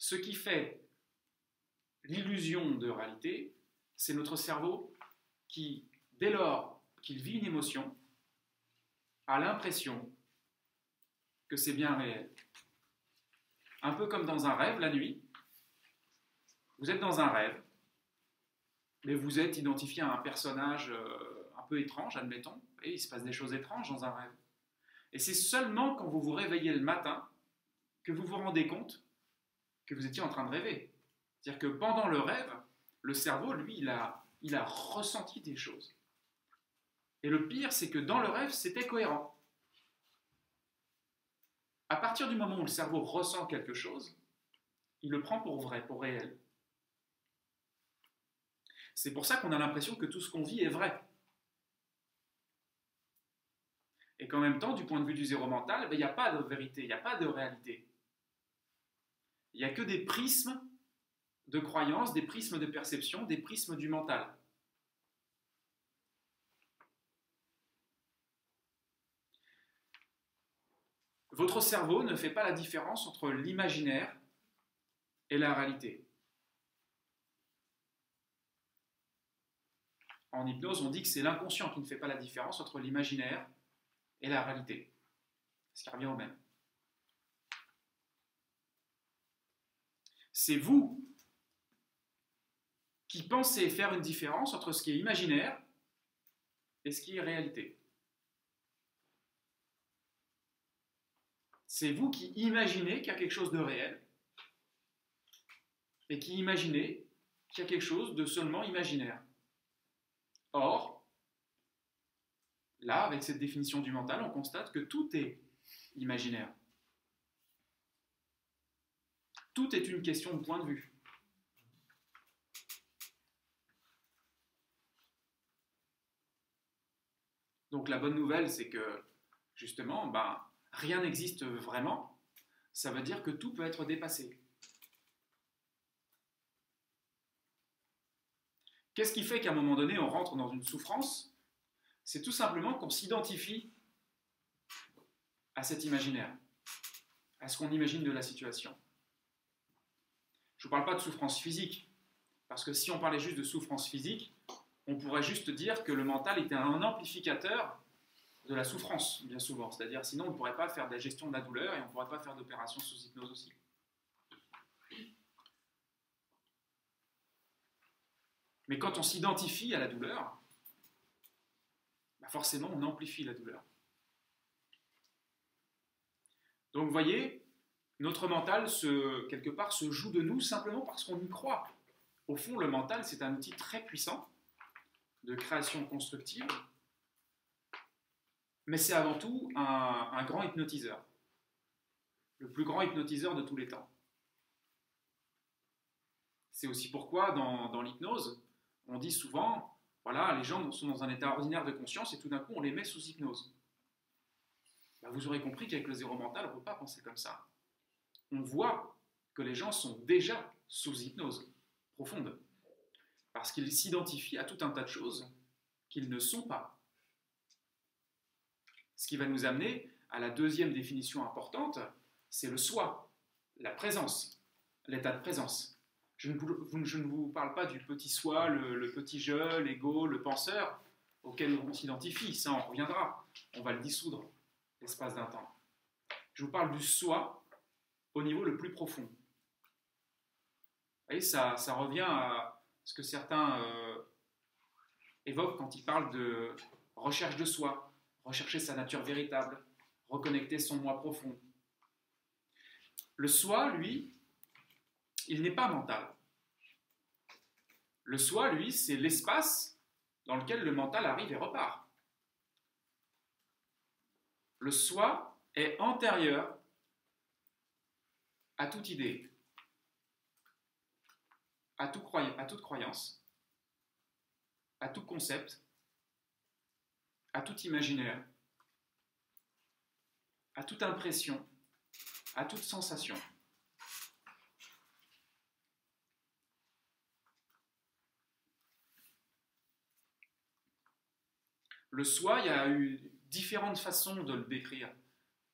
ce qui fait l'illusion de réalité, c'est notre cerveau qui, dès lors qu'il vit une émotion, a l'impression que c'est bien réel. Un peu comme dans un rêve la nuit. Vous êtes dans un rêve, mais vous êtes identifié à un personnage euh, un peu étrange, admettons, et il se passe des choses étranges dans un rêve. Et c'est seulement quand vous vous réveillez le matin que vous vous rendez compte que vous étiez en train de rêver. C'est-à-dire que pendant le rêve, le cerveau, lui, il a, ressenti des choses. Et le pire, c'est que dans le rêve, c'était cohérent. À partir du moment où le cerveau ressent quelque chose, il le prend pour vrai, pour réel. C'est pour ça qu'on a l'impression que tout ce qu'on vit est vrai. Et qu'en même temps, du point de vue du zéro mental, ben, il n'y a pas de vérité, il n'y a pas de réalité. Il n'y a que des prismes de croyances, des prismes de perception, des prismes du mental. Votre cerveau ne fait pas la différence entre l'imaginaire et la réalité. En hypnose, on dit que c'est l'inconscient qui ne fait pas la différence entre l'imaginaire et la réalité. Ce qui revient au même. C'est vous qui pensez faire une différence entre ce qui est imaginaire et ce qui est réalité. C'est vous qui imaginez qu'il y a quelque chose de réel et qui imaginez qu'il y a quelque chose de seulement imaginaire. Or, là, avec cette définition du mental, on constate que tout est imaginaire. Tout est une question de point de vue. Donc la bonne nouvelle, c'est que justement, ben, rien n'existe vraiment. Ça veut dire que tout peut être dépassé. Qu'est-ce qui fait qu'à un moment donné, on rentre dans une souffrance? C'est tout simplement qu'on s'identifie à cet imaginaire, à ce qu'on imagine de la situation. Je ne parle pas de souffrance physique, parce que si on parlait juste de souffrance physique, on pourrait juste dire que le mental était un amplificateur de la souffrance, bien souvent. C'est-à-dire, sinon, on ne pourrait pas faire de la gestion de la douleur et on ne pourrait pas faire d'opération sous hypnose aussi. Mais quand on s'identifie à la douleur, bah forcément, on amplifie la douleur. Donc, vous voyez, notre mental, quelque part, se joue de nous simplement parce qu'on y croit. Au fond, le mental, c'est un outil très puissant de création constructive, mais c'est avant tout un, grand hypnotiseur, le plus grand hypnotiseur de tous les temps. C'est aussi pourquoi dans, l'hypnose, on dit souvent, voilà, les gens sont dans un état ordinaire de conscience et tout d'un coup on les met sous hypnose. Bah, vous aurez compris qu'avec le zéro mental, on ne peut pas penser comme ça on voit que les gens sont déjà sous hypnose profonde, parce qu'ils s'identifient à tout un tas de choses qu'ils ne sont pas. Ce qui va nous amener à la deuxième définition importante, c'est le soi, la présence, l'état de présence. Je ne, vous, parle pas du petit soi, le, petit je, l'ego, le penseur, auquel on s'identifie, ça on reviendra, on va le dissoudre l'espace d'un temps. Je vous parle du soi au niveau le plus profond. Vous voyez, ça, ça revient à ce que certains euh, évoquent quand ils parlent de recherche de soi, rechercher sa nature véritable, reconnecter son moi profond. Le soi, lui, il n'est pas mental. Le soi, lui, c'est l'espace dans lequel le mental arrive et repart. Le soi est antérieur à toute idée, à, tout à toute croyance, à tout concept, à tout imaginaire, à toute impression, à toute sensation. Le soi, il y a eu différentes façons de le décrire.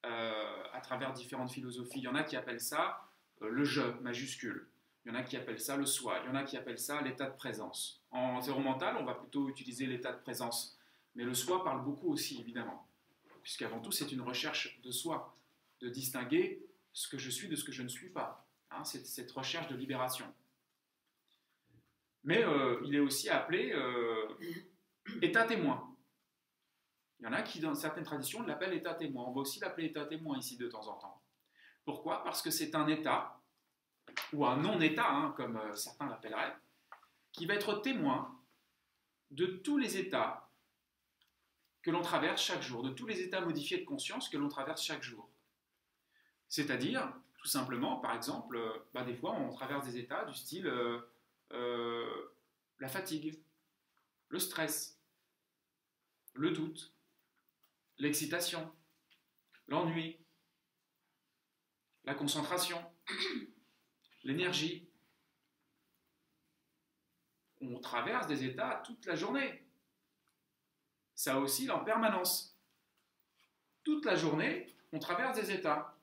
Euh, à travers différentes philosophies. Il y en a qui appellent ça euh, le je majuscule. Il y en a qui appellent ça le soi. Il y en a qui appellent ça l'état de présence. En zéro mental, on va plutôt utiliser l'état de présence. Mais le soi parle beaucoup aussi, évidemment. Puisqu'avant tout, c'est une recherche de soi, de distinguer ce que je suis de ce que je ne suis pas. Hein, c'est cette recherche de libération. Mais euh, il est aussi appelé état témoin. Il y en a qui, dans certaines traditions, l'appellent état témoin. On va aussi l'appeler état témoin ici de temps en temps. Pourquoi? Parce que c'est un état, ou un non-état, hein, comme euh, certains l'appelleraient, qui va être témoin de tous les états que l'on traverse chaque jour, de tous les états modifiés de conscience que l'on traverse chaque jour. C'est-à-dire, tout simplement, par exemple, euh, bah, des fois on traverse des états du style euh, la fatigue, le stress, le doute, l'excitation, l'ennui, la concentration, l'énergie. On traverse des états toute la journée. Ça oscille en permanence. Toute la journée, on traverse des états.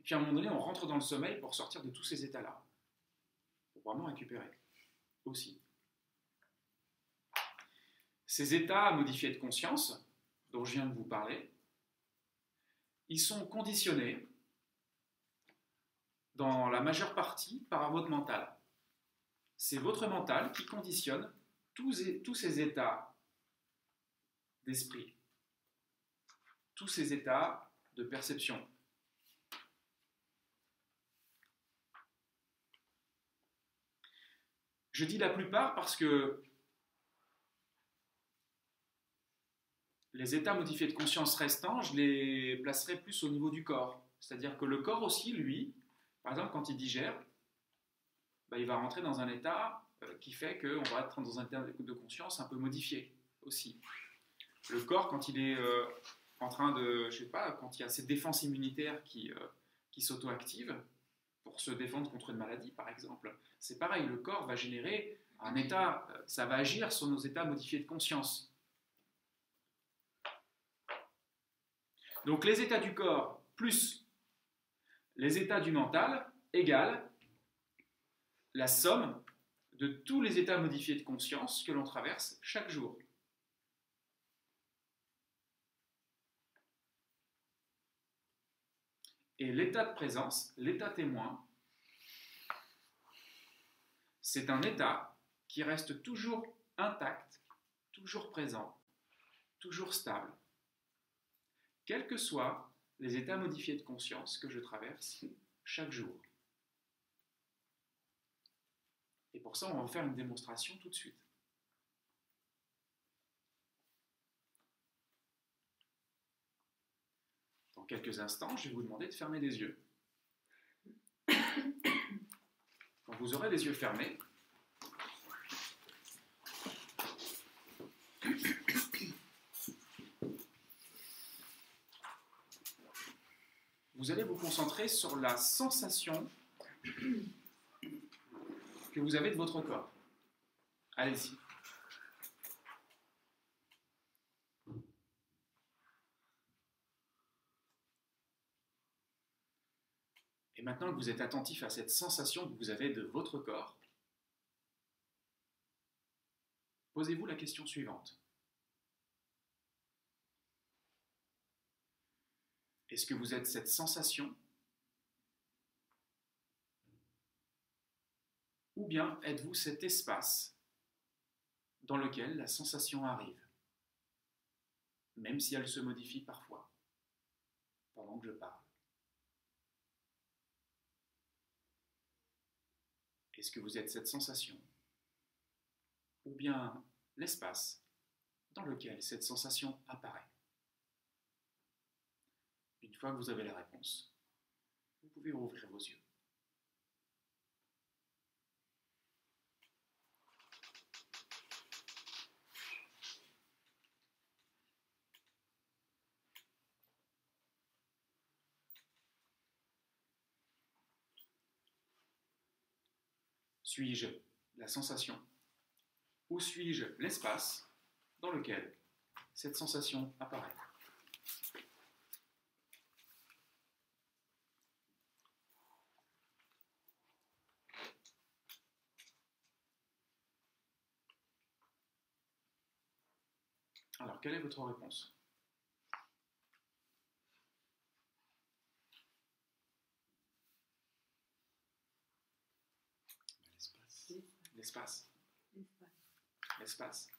Et puis à un moment donné, on rentre dans le sommeil pour sortir de tous ces états-là. Pour vraiment récupérer aussi. Ces états modifiés de conscience, dont je viens de vous parler, ils sont conditionnés dans la majeure partie par votre mental. C'est votre mental qui conditionne tous, ces états d'esprit, tous ces états de perception. Je dis la plupart parce que les états modifiés de conscience restants, je les placerai plus au niveau du corps. C'est-à-dire que le corps aussi, lui, par exemple, quand il digère, bah, il va rentrer dans un état euh, qui fait qu'on va être dans un état de conscience un peu modifié aussi. Le corps, quand il est euh, en train de, je sais pas, quand il y a cette défense immunitaire qui, euh, qui s'auto-active pour se défendre contre une maladie, par exemple, c'est pareil, le corps va générer un état, ça va agir sur nos états modifiés de conscience. Donc les états du corps plus les états du mental égale la somme de tous les états modifiés de conscience que l'on traverse chaque jour. Et l'état de présence, l'état témoin, c'est un état qui reste toujours intact, toujours présent, toujours stable quels que soient les états modifiés de conscience que je traverse chaque jour. Et pour ça, on va faire une démonstration tout de suite. Dans quelques instants, je vais vous demander de fermer les yeux. Quand vous aurez les yeux fermés, vous allez vous concentrer sur la sensation que vous avez de votre corps. Allez-y. Et maintenant que vous êtes attentif à cette sensation que vous avez de votre corps, posez-vous la question suivante. Est-ce que vous êtes cette sensation? Ou bien êtes-vous cet espace dans lequel la sensation arrive, même si elle se modifie parfois, pendant que je parle? Est-ce que vous êtes cette sensation? Ou bien l'espace dans lequel cette sensation apparaît? Une fois que vous avez la réponse, vous pouvez rouvrir vos yeux. Suis-je la sensation ou suis-je l'espace dans lequel cette sensation apparaît? Alors, quelle est votre réponse L'espace. L'espace.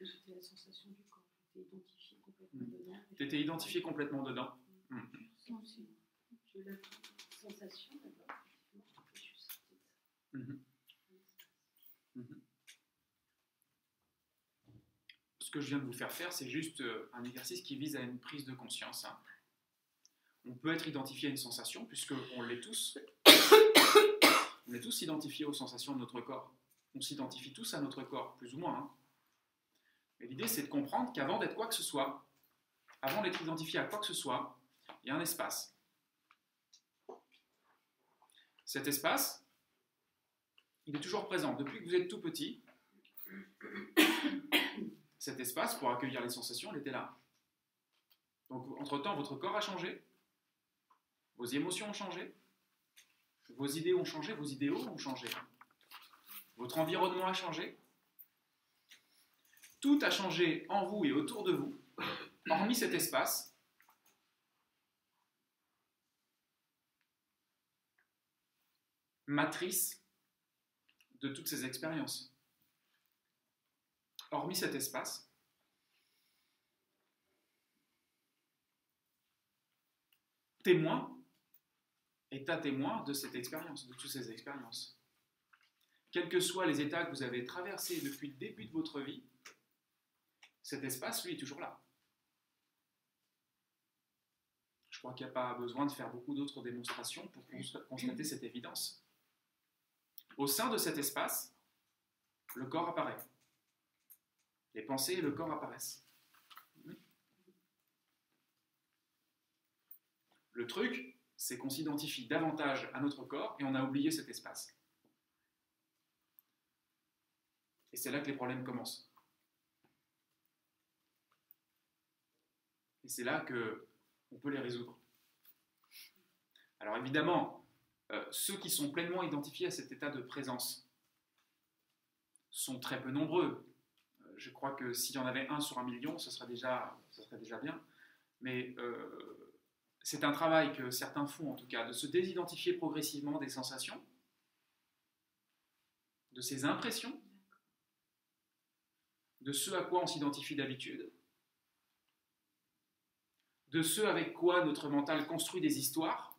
J'étais la sensation du corps. J'étais identifié complètement Mm. dedans. Tu étais identifié complètement dedans. Si. J'ai eu la sensation d'abord. je sentais ça. Ce que je viens de vous faire faire, c'est juste euh, un exercice qui vise à une prise de conscience. hein. On peut être identifié à une sensation, puisqu'on l'est tous. On est tous identifiés aux sensations de notre corps. On s'identifie tous à notre corps, plus ou moins. hein. Mais l'idée, c'est de comprendre qu'avant d'être quoi que ce soit, avant d'être identifié à quoi que ce soit, il y a un espace. Cet espace, il est toujours présent. Depuis que vous êtes tout petit, cet espace pour accueillir les sensations, il était là. Donc, entre-temps, votre corps a changé, vos émotions ont changé, vos idées ont changé, vos idéaux ont changé, votre environnement a changé. Tout a changé en vous et autour de vous, hormis cet espace. Matrice de toutes ces expériences. Hormis cet espace, témoin, état témoin de cette expérience, de toutes ces expériences. Quels que soient les états que vous avez traversés depuis le début de votre vie, cet espace, lui, est toujours là. Je crois qu'il n'y a pas besoin de faire beaucoup d'autres démonstrations pour cons- constater cette évidence. Au sein de cet espace, le corps apparaît. Les pensées et le corps apparaissent. Le truc, c'est qu'on s'identifie davantage à notre corps et on a oublié cet espace. Et c'est là que les problèmes commencent. Et c'est là que on peut les résoudre. Alors évidemment, euh, ceux qui sont pleinement identifiés à cet état de présence sont très peu nombreux. Je crois que s'il y en avait un sur un million, ce serait déjà, ce serait déjà bien. Mais euh, c'est un travail que certains font en tout cas, de se désidentifier progressivement des sensations, de ces impressions, de ce à quoi on s'identifie d'habitude, de ce avec quoi notre mental construit des histoires,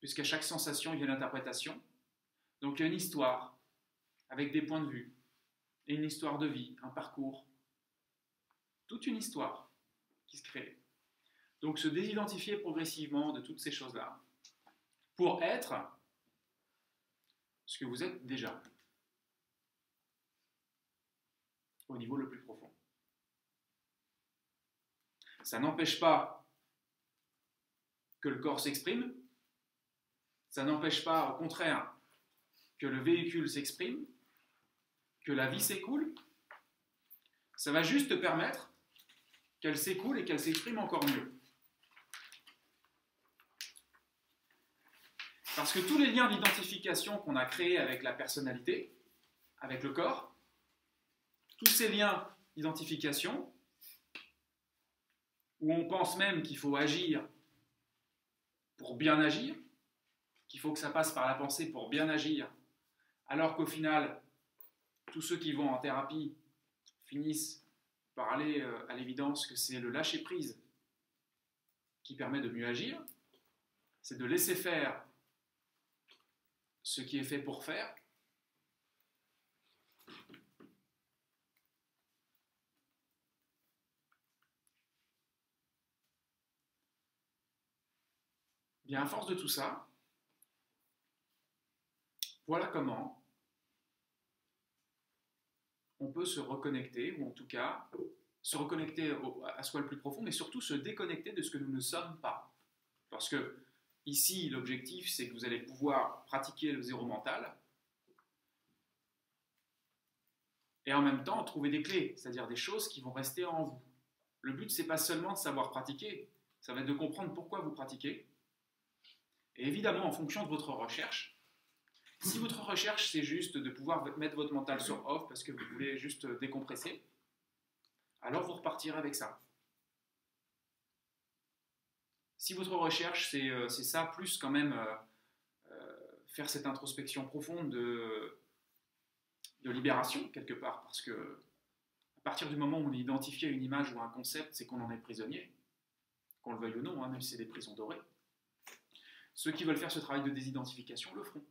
puisqu'à chaque sensation, il y a une interprétation. Donc il y a une histoire, avec des points de vue, et une histoire de vie, un parcours, toute une histoire qui se crée. Donc se désidentifier progressivement de toutes ces choses-là, pour être ce que vous êtes déjà, au niveau le plus profond. Ça n'empêche pas que le corps s'exprime, ça n'empêche pas, au contraire, que le véhicule s'exprime, que la vie s'écoule. Ça va juste te permettre qu'elle s'écoule et qu'elle s'exprime encore mieux. Parce que tous les liens d'identification qu'on a créés avec la personnalité, avec le corps, tous ces liens d'identification, où on pense même qu'il faut agir pour bien agir, qu'il faut que ça passe par la pensée pour bien agir, alors qu'au final, tous ceux qui vont en thérapie finissent par aller euh, à l'évidence que c'est le lâcher-prise qui permet de mieux agir, c'est de laisser faire ce qui est fait pour faire. Bien, à force de tout ça, voilà comment on peut se reconnecter, ou en tout cas se reconnecter à soi le plus profond, mais surtout se déconnecter de ce que nous ne sommes pas. Parce que ici, l'objectif, c'est que vous allez pouvoir pratiquer le zéro mental, et en même temps trouver des clés, c'est-à-dire des choses qui vont rester en vous. Le but, c'est pas seulement de savoir pratiquer, ça va être de comprendre pourquoi vous pratiquez. Et évidemment, en fonction de votre recherche, Si votre recherche, c'est juste de pouvoir mettre votre mental sur off parce que vous voulez juste décompresser, alors vous repartirez avec ça. Si votre recherche, c'est euh, ça, plus quand même euh, euh, faire cette introspection profonde de, de libération, quelque part, parce que à partir du moment où on identifié à une image ou un concept, c'est qu'on en est prisonnier, qu'on le veuille ou non, hein, même si c'est des prisons dorées. Ceux qui veulent faire ce travail de désidentification le feront.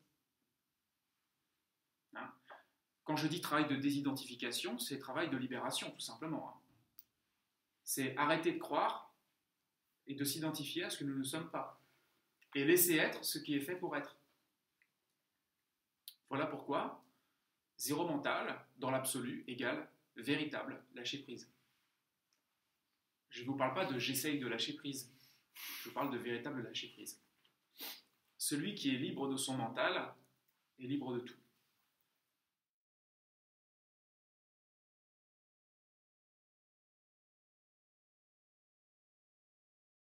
Quand je dis travail de désidentification, c'est travail de libération, tout simplement. Hein. C'est arrêter de croire et de s'identifier à ce que nous ne sommes pas. Et laisser être ce qui est fait pour être. Voilà pourquoi zéro mental, dans l'absolu, égale véritable lâcher prise. Je ne vous parle pas de j'essaye de lâcher prise. Je vous parle de véritable lâcher prise. Celui qui est libre de son mental est libre de tout.